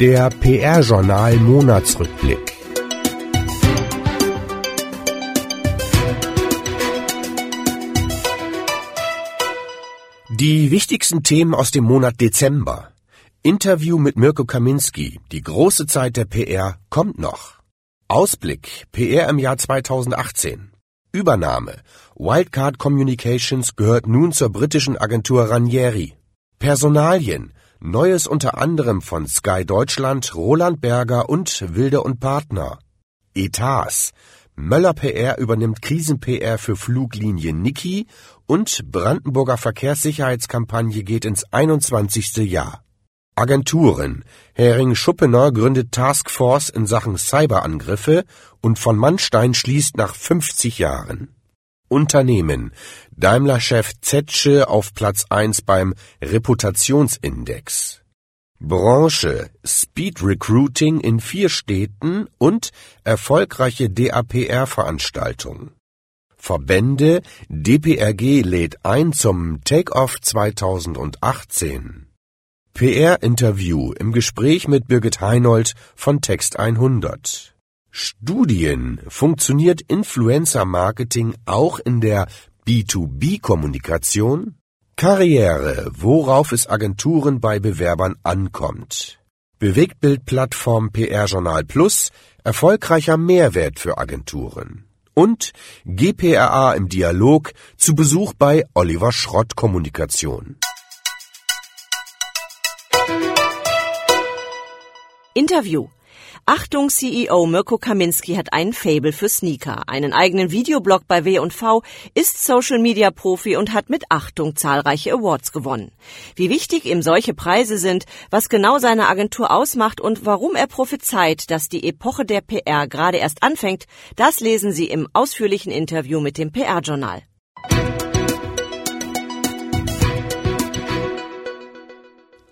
Der PR-Journal Monatsrückblick. Die wichtigsten Themen aus dem Monat Dezember. Interview mit Mirko Kaminski. Die große Zeit der PR kommt noch. Ausblick. PR im Jahr 2018. Übernahme. Wildcard Communications gehört nun zur britischen Agentur Ranieri. Personalien. Neues unter anderem von Sky Deutschland, Roland Berger und Wilde und Partner. Etats. Möller PR übernimmt Krisen-PR für Fluglinie Niki und Brandenburger Verkehrssicherheitskampagne geht ins 21. Jahr. Agenturen. Hering Schuppener gründet Taskforce in Sachen Cyberangriffe und von Mannstein schließt nach 50 Jahren. Unternehmen. Daimler-Chef Zetsche auf Platz 1 beim Reputationsindex. Branche Speed Recruiting in vier Städten und erfolgreiche DAPR-Veranstaltung. Verbände DPRG lädt ein zum Take-Off 2018. PR-Interview im Gespräch mit Birgit Heinold von Text 100. Studien funktioniert Influencer-Marketing auch in der B2B-Kommunikation? Karriere, worauf es Agenturen bei Bewerbern ankommt. Bewegtbildplattform PR Journal Plus, erfolgreicher Mehrwert für Agenturen. Und GPRA im Dialog zu Besuch bei Oliver Schrott Kommunikation. Interview Achtung, CEO Mirko Kaminski hat einen Fable für Sneaker, einen eigenen Videoblog bei W&V, ist Social Media Profi und hat mit Achtung zahlreiche Awards gewonnen. Wie wichtig ihm solche Preise sind, was genau seine Agentur ausmacht und warum er prophezeit, dass die Epoche der PR gerade erst anfängt, das lesen Sie im ausführlichen Interview mit dem PR-Journal.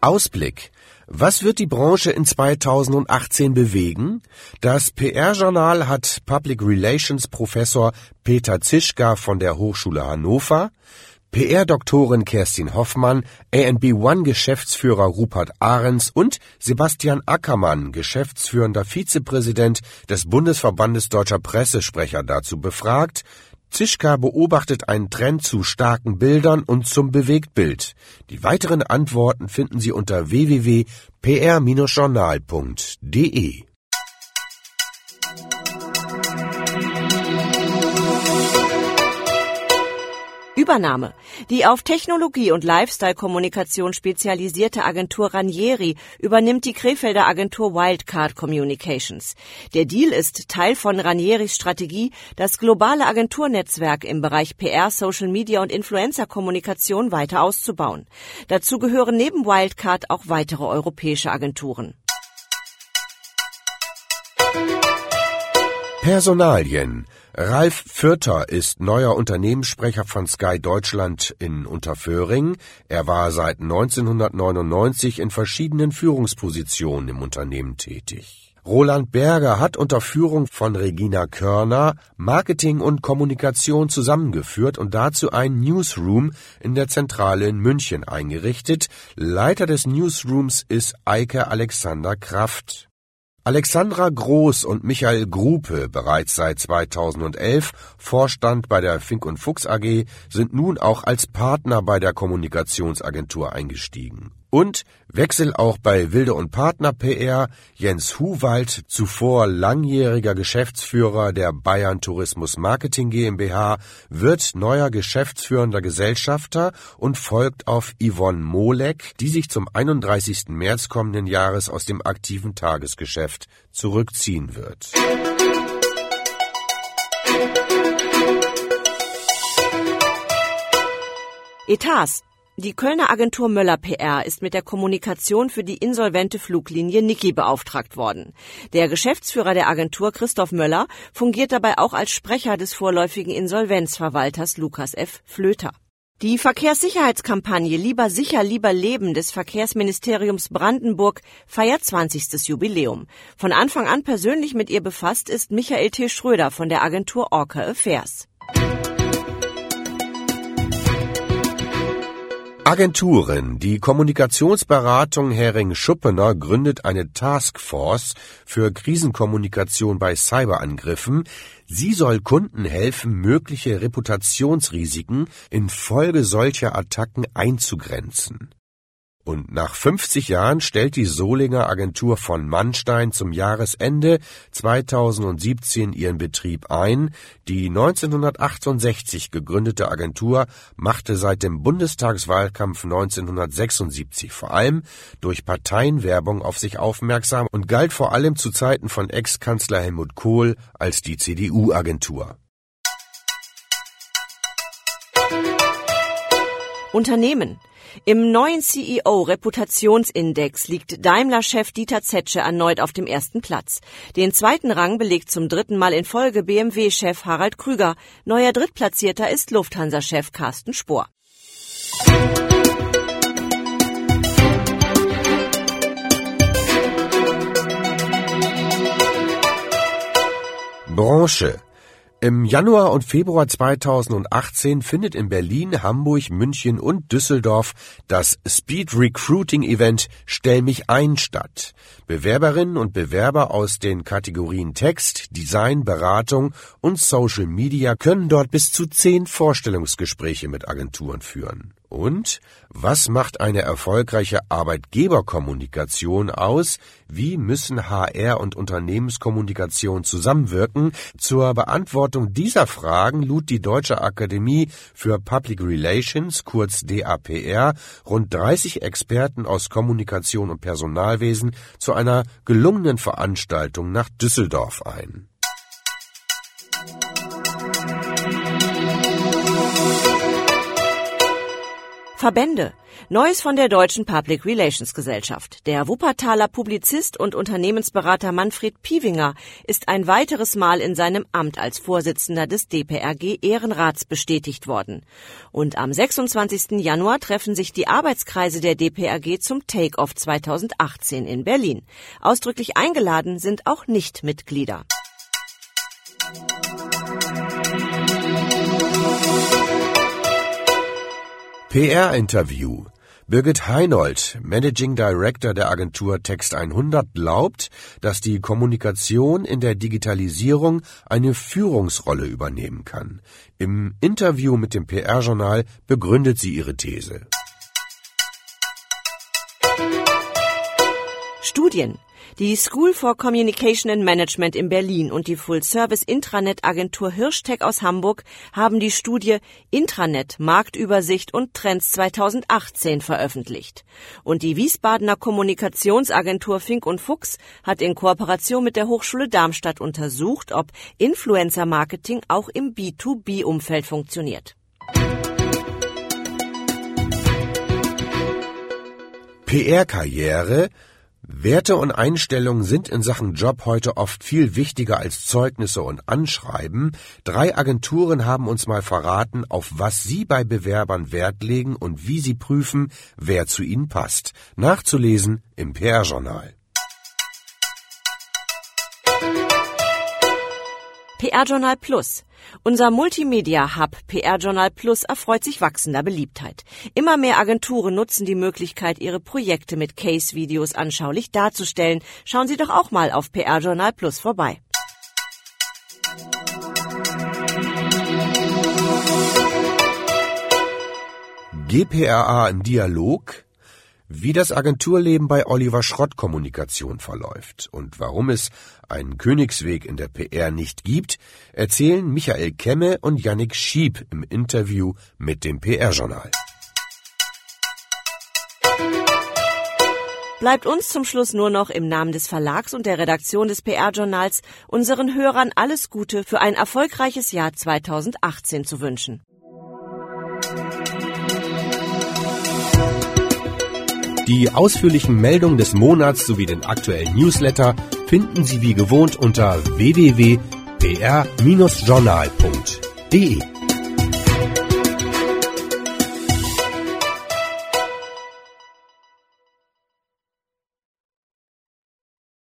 Ausblick was wird die Branche in 2018 bewegen? Das PR-Journal hat Public Relations Professor Peter Zischka von der Hochschule Hannover, PR-Doktorin Kerstin Hoffmann, ANB One Geschäftsführer Rupert Ahrens und Sebastian Ackermann, geschäftsführender Vizepräsident des Bundesverbandes deutscher Pressesprecher dazu befragt, Zischka beobachtet einen Trend zu starken Bildern und zum Bewegtbild. Die weiteren Antworten finden Sie unter www.pr-journal.de. Übernahme. Die auf Technologie und Lifestyle-Kommunikation spezialisierte Agentur Ranieri übernimmt die Krefelder Agentur Wildcard Communications. Der Deal ist Teil von Ranieris Strategie, das globale Agenturnetzwerk im Bereich PR, Social Media und Influencer-Kommunikation weiter auszubauen. Dazu gehören neben Wildcard auch weitere europäische Agenturen. Personalien Ralf Fürter ist neuer Unternehmenssprecher von Sky Deutschland in Unterföhring. Er war seit 1999 in verschiedenen Führungspositionen im Unternehmen tätig. Roland Berger hat unter Führung von Regina Körner Marketing und Kommunikation zusammengeführt und dazu ein Newsroom in der Zentrale in München eingerichtet. Leiter des Newsrooms ist Eike Alexander Kraft. Alexandra Groß und Michael Grupe, bereits seit 2011 Vorstand bei der Fink und Fuchs AG, sind nun auch als Partner bei der Kommunikationsagentur eingestiegen und Wechsel auch bei Wilde und Partner PR. Jens Huwald, zuvor langjähriger Geschäftsführer der Bayern Tourismus Marketing GmbH, wird neuer geschäftsführender Gesellschafter und folgt auf Yvonne Molek, die sich zum 31. März kommenden Jahres aus dem aktiven Tagesgeschäft zurückziehen wird. Etats die Kölner Agentur Möller PR ist mit der Kommunikation für die insolvente Fluglinie Niki beauftragt worden. Der Geschäftsführer der Agentur Christoph Möller fungiert dabei auch als Sprecher des vorläufigen Insolvenzverwalters Lukas F. Flöter. Die Verkehrssicherheitskampagne Lieber sicher, lieber leben des Verkehrsministeriums Brandenburg feiert 20. Jubiläum. Von Anfang an persönlich mit ihr befasst ist Michael T. Schröder von der Agentur Orca Affairs. Agenturen. Die Kommunikationsberatung Hering-Schuppener gründet eine Taskforce für Krisenkommunikation bei Cyberangriffen. Sie soll Kunden helfen, mögliche Reputationsrisiken infolge solcher Attacken einzugrenzen. Und nach 50 Jahren stellt die Solinger Agentur von Mannstein zum Jahresende 2017 ihren Betrieb ein. Die 1968 gegründete Agentur machte seit dem Bundestagswahlkampf 1976 vor allem durch Parteienwerbung auf sich aufmerksam und galt vor allem zu Zeiten von Ex-Kanzler Helmut Kohl als die CDU-Agentur. Unternehmen im neuen CEO-Reputationsindex liegt Daimler-Chef Dieter Zetsche erneut auf dem ersten Platz. Den zweiten Rang belegt zum dritten Mal in Folge BMW-Chef Harald Krüger. Neuer Drittplatzierter ist Lufthansa-Chef Carsten Spohr. Branche im Januar und Februar 2018 findet in Berlin, Hamburg, München und Düsseldorf das Speed Recruiting Event Stell mich ein statt. Bewerberinnen und Bewerber aus den Kategorien Text, Design, Beratung und Social Media können dort bis zu zehn Vorstellungsgespräche mit Agenturen führen. Und was macht eine erfolgreiche Arbeitgeberkommunikation aus? Wie müssen HR und Unternehmenskommunikation zusammenwirken? Zur Beantwortung dieser Fragen lud die Deutsche Akademie für Public Relations, kurz DAPR, rund 30 Experten aus Kommunikation und Personalwesen zu einer gelungenen Veranstaltung nach Düsseldorf ein. Verbände. Neues von der Deutschen Public Relations Gesellschaft. Der Wuppertaler Publizist und Unternehmensberater Manfred Piewinger ist ein weiteres Mal in seinem Amt als Vorsitzender des DPRG Ehrenrats bestätigt worden. Und am 26. Januar treffen sich die Arbeitskreise der DPRG zum Take-Off 2018 in Berlin. Ausdrücklich eingeladen sind auch Nichtmitglieder. PR-Interview. Birgit Heinold, Managing Director der Agentur Text 100, glaubt, dass die Kommunikation in der Digitalisierung eine Führungsrolle übernehmen kann. Im Interview mit dem PR-Journal begründet sie ihre These. Studien. Die School for Communication and Management in Berlin und die Full-Service-Intranet-Agentur Hirschtech aus Hamburg haben die Studie Intranet Marktübersicht und Trends 2018 veröffentlicht. Und die Wiesbadener Kommunikationsagentur Fink und Fuchs hat in Kooperation mit der Hochschule Darmstadt untersucht, ob Influencer-Marketing auch im B2B-Umfeld funktioniert. PR-Karriere Werte und Einstellungen sind in Sachen Job heute oft viel wichtiger als Zeugnisse und Anschreiben. Drei Agenturen haben uns mal verraten, auf was sie bei Bewerbern Wert legen und wie sie prüfen, wer zu ihnen passt. Nachzulesen im PR-Journal. PR Journal Plus. Unser Multimedia-Hub PR Journal Plus erfreut sich wachsender Beliebtheit. Immer mehr Agenturen nutzen die Möglichkeit, ihre Projekte mit Case-Videos anschaulich darzustellen. Schauen Sie doch auch mal auf PR Journal Plus vorbei. GPRA im Dialog wie das Agenturleben bei Oliver Schrott Kommunikation verläuft und warum es einen Königsweg in der PR nicht gibt, erzählen Michael Kemme und Yannick Schieb im Interview mit dem PR-Journal. Bleibt uns zum Schluss nur noch im Namen des Verlags und der Redaktion des PR-Journals unseren Hörern alles Gute für ein erfolgreiches Jahr 2018 zu wünschen. Die ausführlichen Meldungen des Monats sowie den aktuellen Newsletter finden Sie wie gewohnt unter www.pr-journal.de.